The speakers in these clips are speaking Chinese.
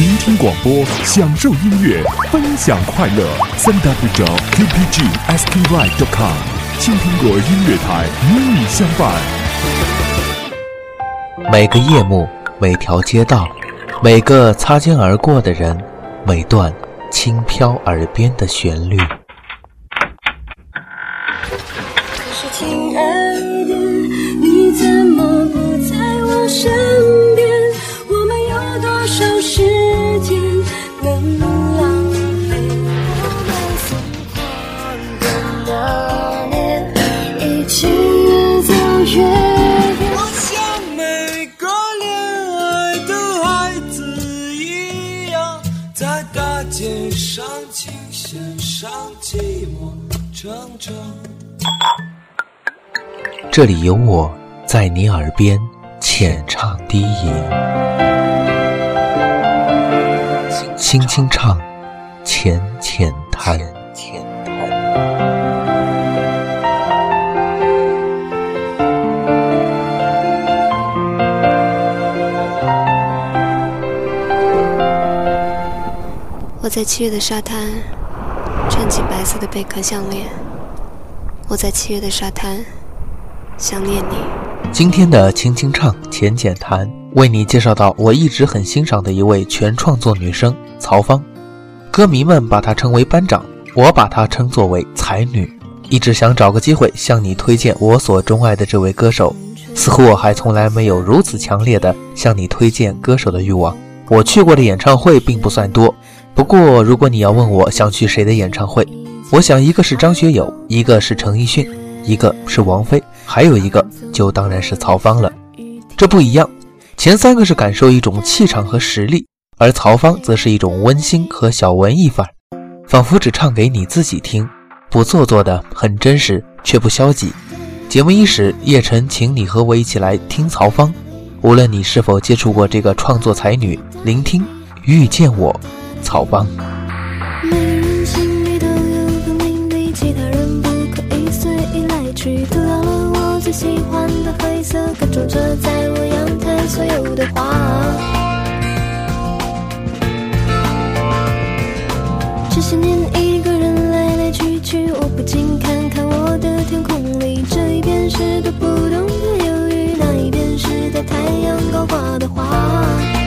聆听广播，享受音乐，分享快乐。三 w 点 qpgsky.com，青苹果音乐台与你相伴。每个夜幕，每条街道，每个擦肩而过的人，每段轻飘耳边的旋律。可是，亲爱的，你怎么不在我身这里有我在你耳边浅唱低吟，轻轻唱，浅浅谈。我在七月的沙滩穿起白色的贝壳项链，我在七月的沙滩想念你。今天的轻轻唱浅浅谈，为你介绍到我一直很欣赏的一位全创作女生曹芳，歌迷们把她称为班长，我把她称作为才女。一直想找个机会向你推荐我所钟爱的这位歌手，似乎我还从来没有如此强烈的向你推荐歌手的欲望。我去过的演唱会并不算多，不过如果你要问我想去谁的演唱会，我想一个是张学友，一个是陈奕迅，一个是王菲，还有一个就当然是曹芳了。这不一样，前三个是感受一种气场和实力，而曹芳则是一种温馨和小文艺范儿，仿佛只唱给你自己听，不做作的，很真实，却不消极。节目伊始，叶晨请你和我一起来听曹芳。无论你是否接触过这个创作才女，聆听遇见我，曹芳。黑色，各种着在我阳台所有的花。这些年一个人来来去去，我不禁看看我的天空里，这一边是读不懂的忧郁，那一边是带太阳高挂的花。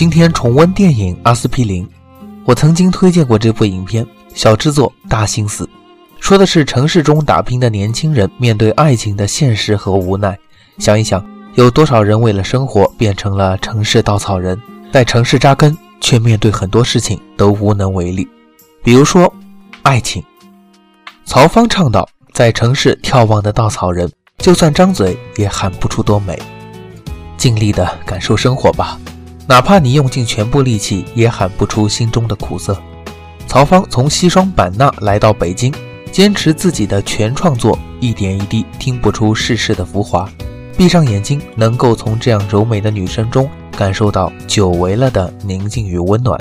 今天重温电影《阿司匹林》，我曾经推荐过这部影片，小制作大心思，说的是城市中打拼的年轻人面对爱情的现实和无奈。想一想，有多少人为了生活变成了城市稻草人，在城市扎根，却面对很多事情都无能为力。比如说，爱情。曹芳唱道：“在城市眺望的稻草人，就算张嘴也喊不出多美。尽力的感受生活吧。”哪怕你用尽全部力气，也喊不出心中的苦涩。曹芳从西双版纳来到北京，坚持自己的全创作，一点一滴听不出世事的浮华。闭上眼睛，能够从这样柔美的女声中感受到久违了的宁静与温暖。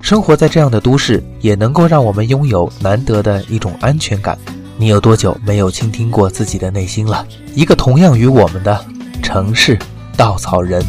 生活在这样的都市，也能够让我们拥有难得的一种安全感。你有多久没有倾听过自己的内心了？一个同样于我们的城市稻草人。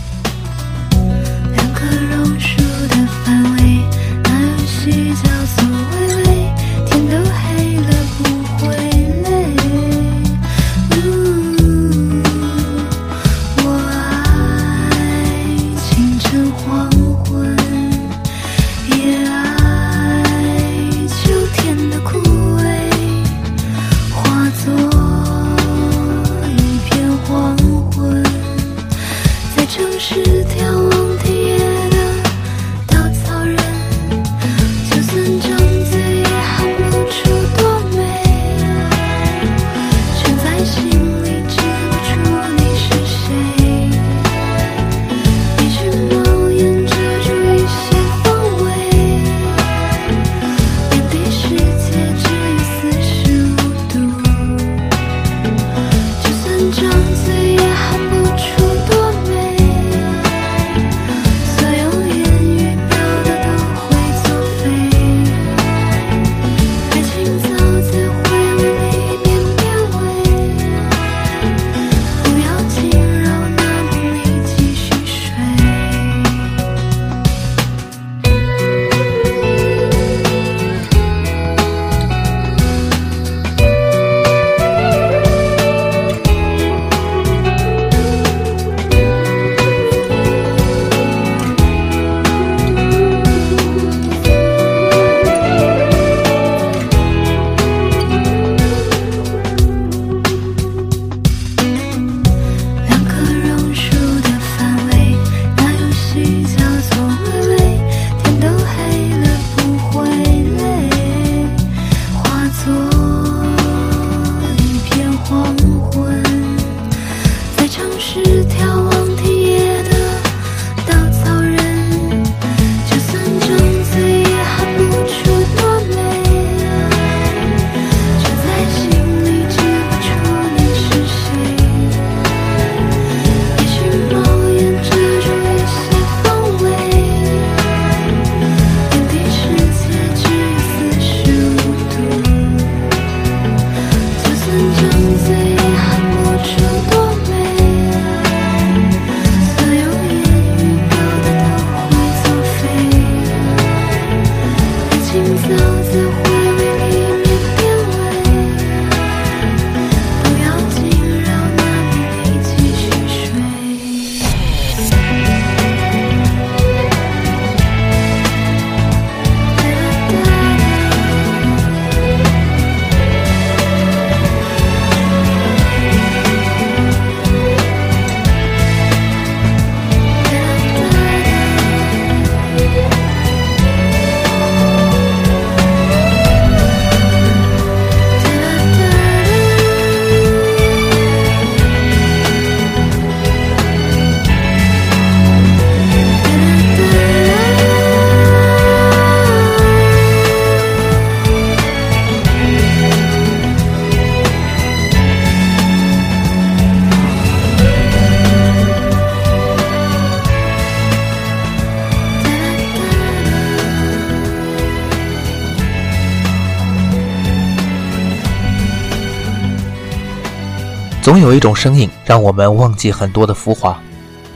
总有一种声音让我们忘记很多的浮华。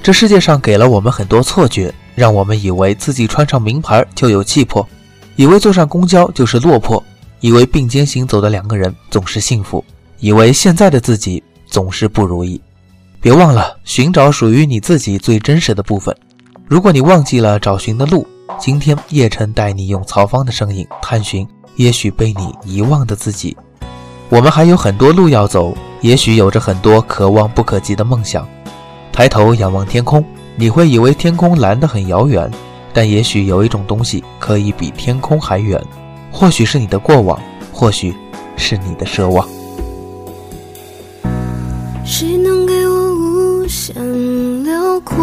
这世界上给了我们很多错觉，让我们以为自己穿上名牌就有气魄，以为坐上公交就是落魄，以为并肩行走的两个人总是幸福，以为现在的自己总是不如意。别忘了寻找属于你自己最真实的部分，如果你忘记了找寻的路，今天叶晨带你用曹芳的声音探寻，也许被你遗忘的自己。我们还有很多路要走，也许有着很多可望不可及的梦想。抬头仰望天空，你会以为天空蓝得很遥远，但也许有一种东西可以比天空还远，或许是你的过往，或许是你的奢望。谁能给我无限辽阔？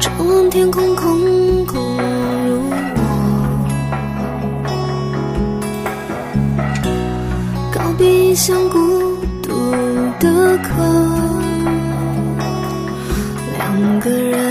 张望天，空空像孤独的歌，两个人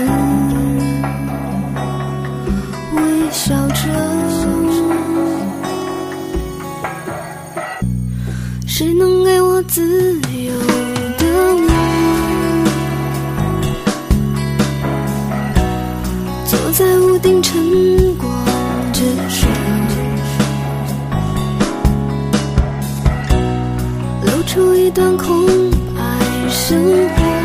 出一段空白生活，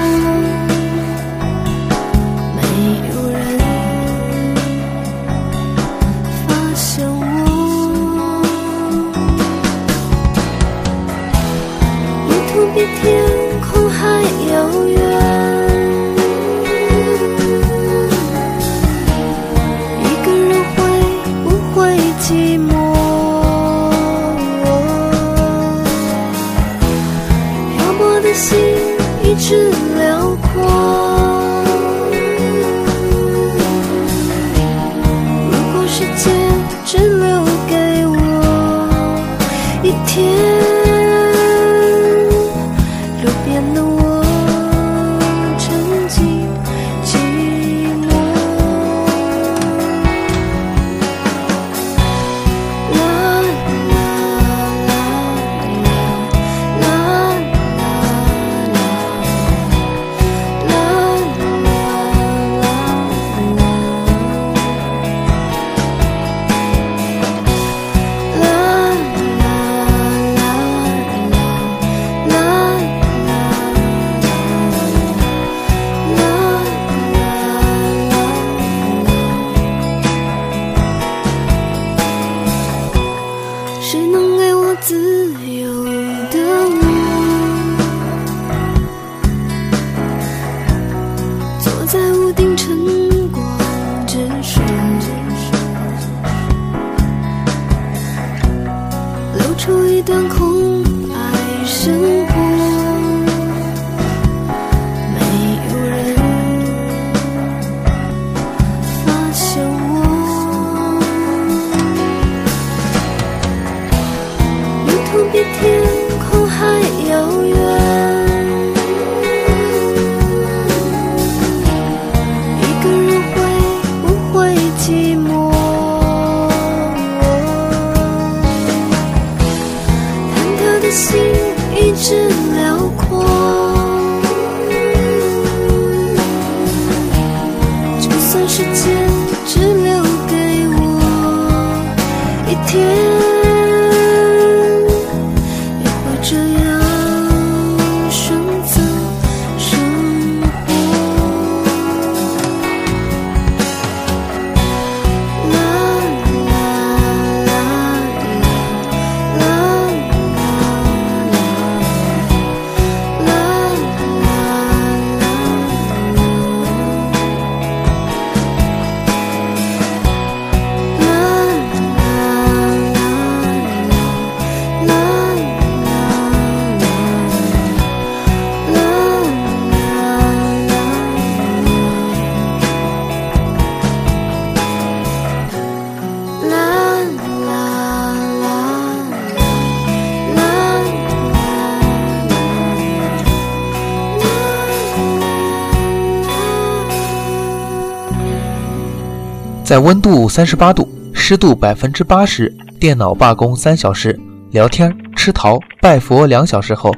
在温度三十八度、湿度百分之八十、电脑罢工三小时、聊天、吃桃、拜佛两小时后，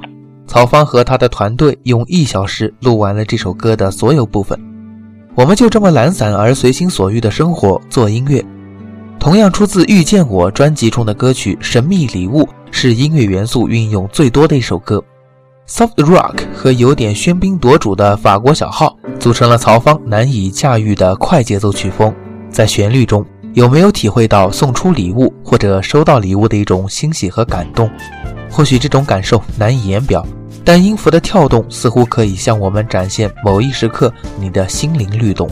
曹芳和他的团队用一小时录完了这首歌的所有部分。我们就这么懒散而随心所欲的生活做音乐。同样出自《遇见我》专辑中的歌曲《神秘礼物》是音乐元素运用最多的一首歌。soft rock 和有点喧宾夺主的法国小号，组成了曹方难以驾驭的快节奏曲风。在旋律中，有没有体会到送出礼物或者收到礼物的一种欣喜和感动？或许这种感受难以言表，但音符的跳动似乎可以向我们展现某一时刻你的心灵律动。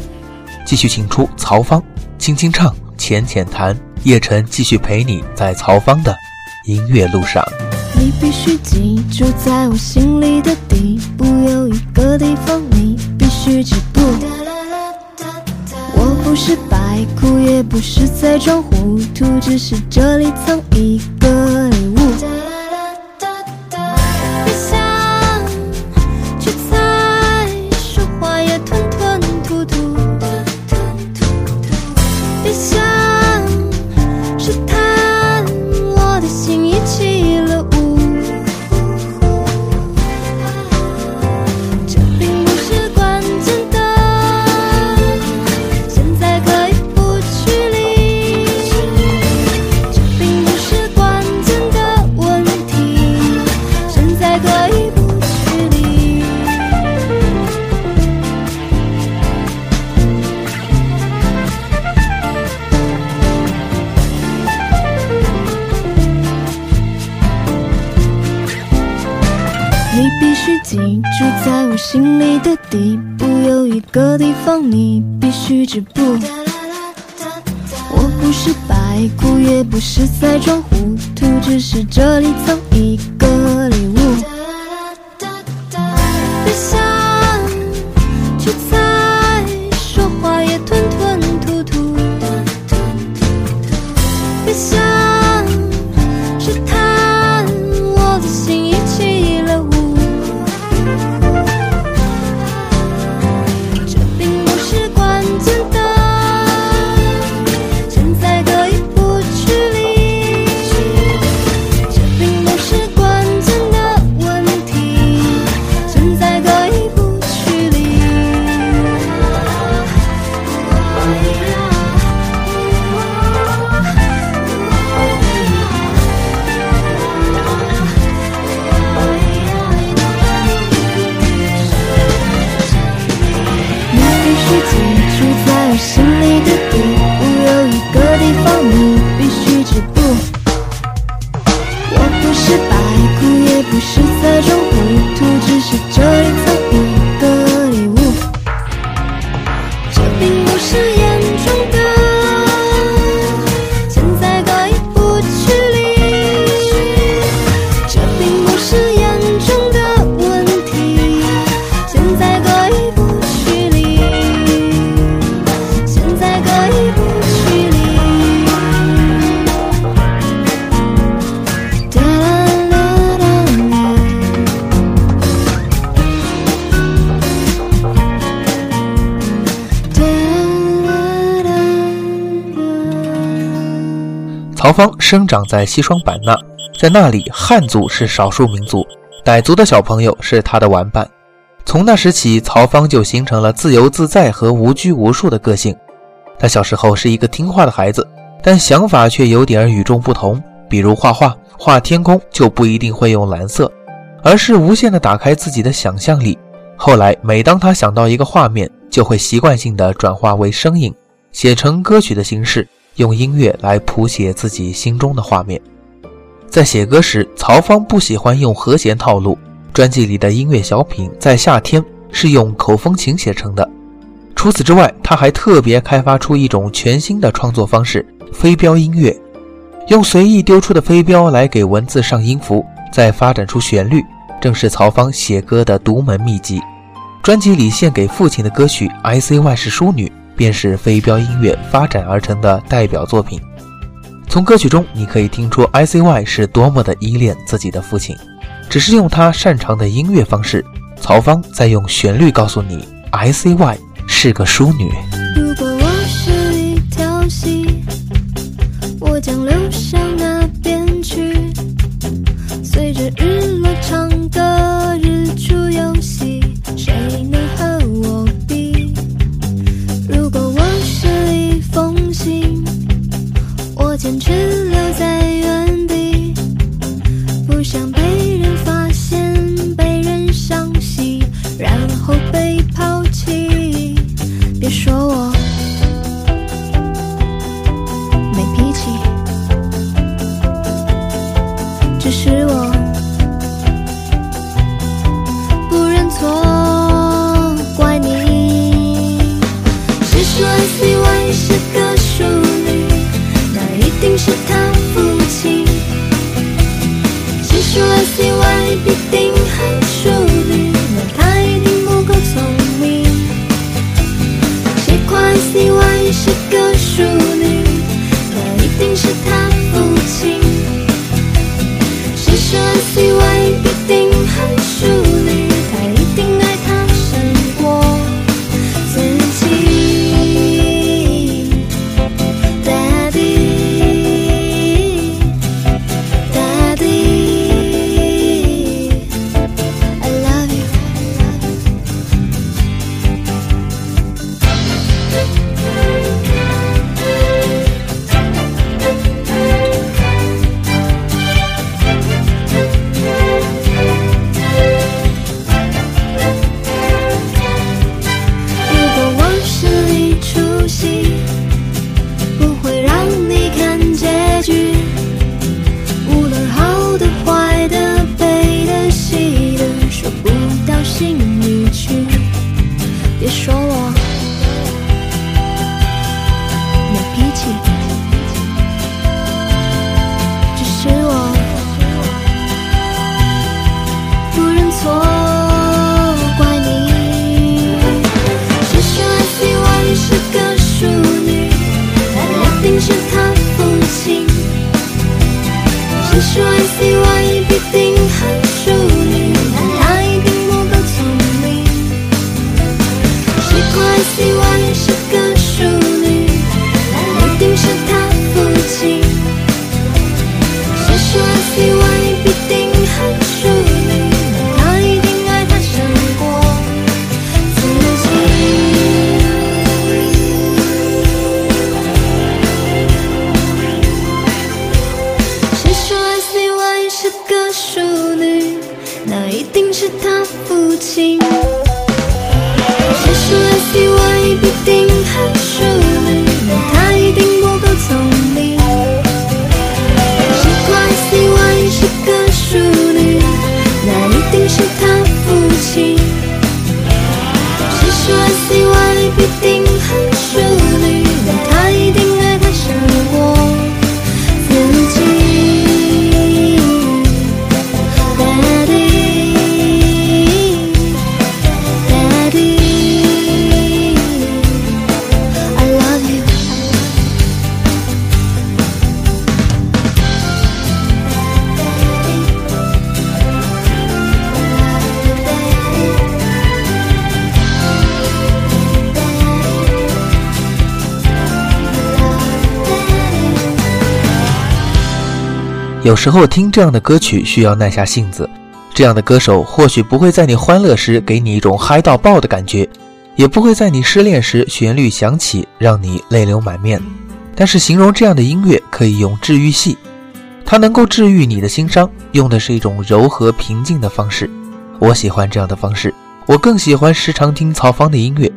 继续请出曹方，轻轻唱，浅浅谈，叶晨继续陪你在曹方的音乐路上。你必须记住，在我心里的地步，有一个地方你必须止步。我不是哭，也不是在装糊涂，只是这里藏一个你必须记住，在我心里的地步，有一个地方你必须止步。我不是白骨，也不是在装糊涂，只是这里藏一个生长在西双版纳，在那里汉族是少数民族，傣族的小朋友是他的玩伴。从那时起，曹方就形成了自由自在和无拘无束的个性。他小时候是一个听话的孩子，但想法却有点与众不同。比如画画，画天空就不一定会用蓝色，而是无限地打开自己的想象力。后来，每当他想到一个画面，就会习惯性地转化为声音，写成歌曲的形式，用音乐来谱写自己心中的画面。在写歌时，曹方不喜欢用和弦套路。专辑里的音乐小品在夏天是用口风琴写成的。除此之外，他还特别开发出一种全新的创作方式——飞镖音乐，用随意丢出的飞镖来给文字上音符，再发展出旋律，正是曹方写歌的独门秘籍。专辑里献给父亲的歌曲《I C Y 是淑女》，便是飞镖音乐发展而成的代表作品。从歌曲中，你可以听出 I C Y 是多么的依恋自己的父亲。只是用他擅长的音乐方式，曹芳在用旋律告诉你，I C Y 是个淑女。如果我是一条心，CY 必定很淑女？那他一定不够聪明。谁夸 ICY 是个？有时候听这样的歌曲需要耐下性子，这样的歌手或许不会在你欢乐时给你一种嗨到爆的感觉，也不会在你失恋时旋律响起让你泪流满面。但是形容这样的音乐可以用治愈系，它能够治愈你的心伤，用的是一种柔和平静的方式。我喜欢这样的方式，我更喜欢时常听曹芳的音乐。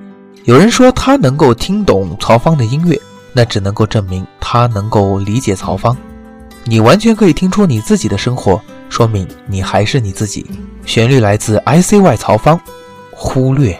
有人说他能够听懂曹芳的音乐，那只能够证明他能够理解曹芳。你完全可以听出你自己的生活，说明你还是你自己。旋律来自 ICY 曹方，忽略。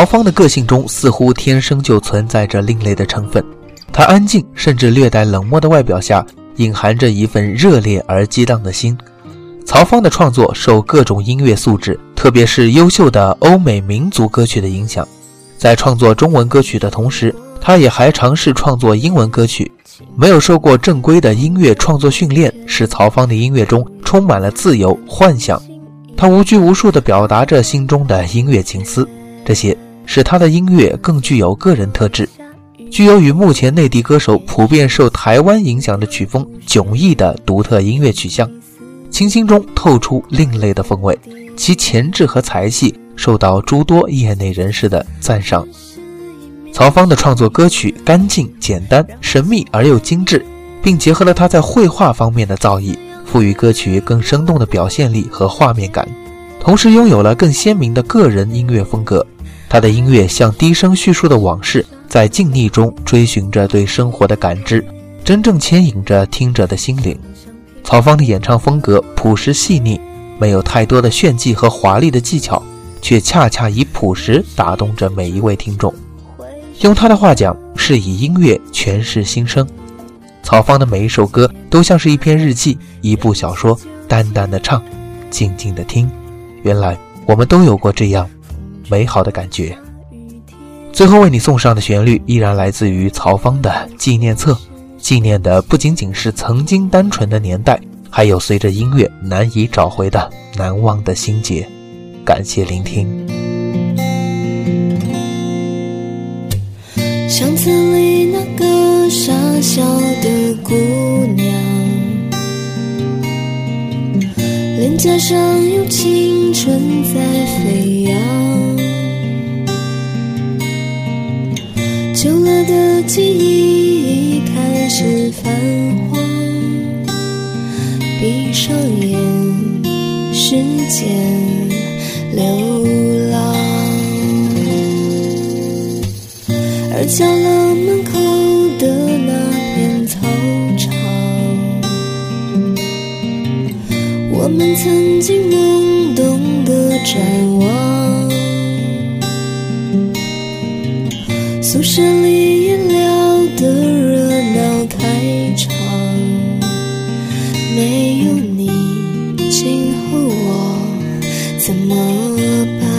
曹芳的个性中似乎天生就存在着另类的成分。她安静甚至略带冷漠的外表下，隐含着一份热烈而激荡的心。曹芳的创作受各种音乐素质，特别是优秀的欧美民族歌曲的影响。在创作中文歌曲的同时，他也还尝试创作英文歌曲。没有受过正规的音乐创作训练，使曹芳的音乐中充满了自由幻想。他无拘无束地表达着心中的音乐情思。这些使他的音乐更具有个人特质，具有与目前内地歌手普遍受台湾影响的曲风迥异的独特音乐取向，清新中透出另类的风味，其潜质和才气受到诸多业内人士的赞赏。曹芳的创作歌曲干净、简单、神秘而又精致，并结合了他在绘画方面的造诣，赋予歌曲更生动的表现力和画面感。同时拥有了更鲜明的个人音乐风格，他的音乐像低声叙述的往事，在静谧中追寻着对生活的感知，真正牵引着听者的心灵。曹芳的演唱风格朴实细腻，没有太多的炫技和华丽的技巧，却恰恰以朴实打动着每一位听众。用他的话讲，是以音乐诠释心声。曹芳的每一首歌都像是一篇日记，一部小说，淡淡的唱，静静的听。原来我们都有过这样美好的感觉。最后为你送上的旋律依然来自于曹芳的纪念册，纪念的不仅仅是曾经单纯的年代，还有随着音乐难以找回的难忘的心结。感谢聆听。相册里那个傻笑的姑娘。脸颊上有青春在飞扬，旧了的记忆已开始泛黄，闭上眼，时间流浪，而角落门口的那片草场。我们曾经懵懂的展望，这里夜聊的热闹太长，没有你，今后我怎么办？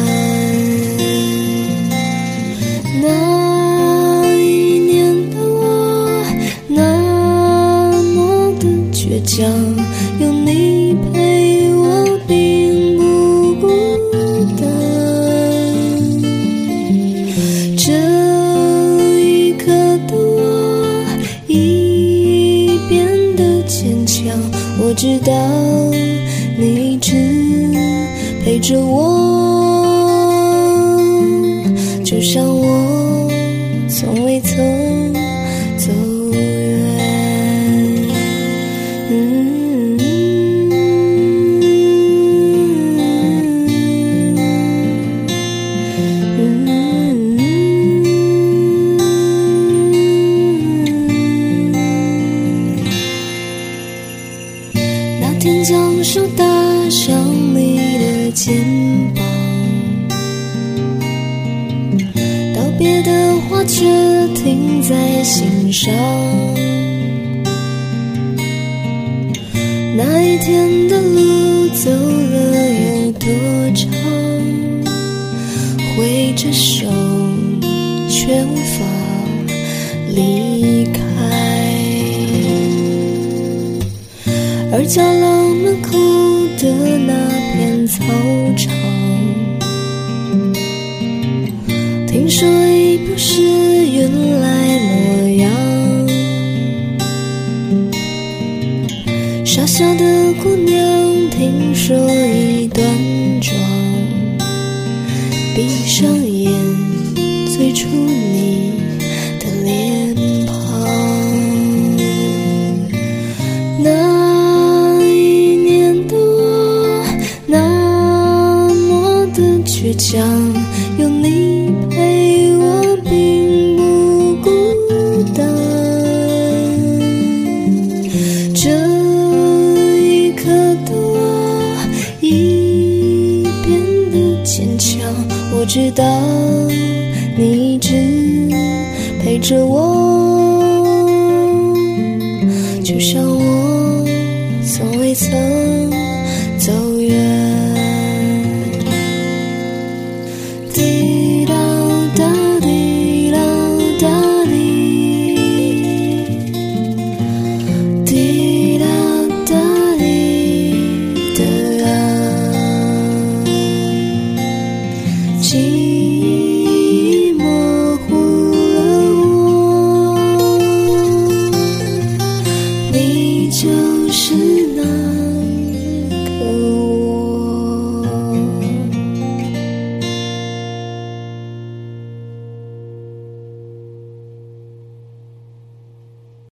别的话却停在心上。那一天的路走了有多长？挥着手却无法离开。而角落门口的那片草小的姑娘，听说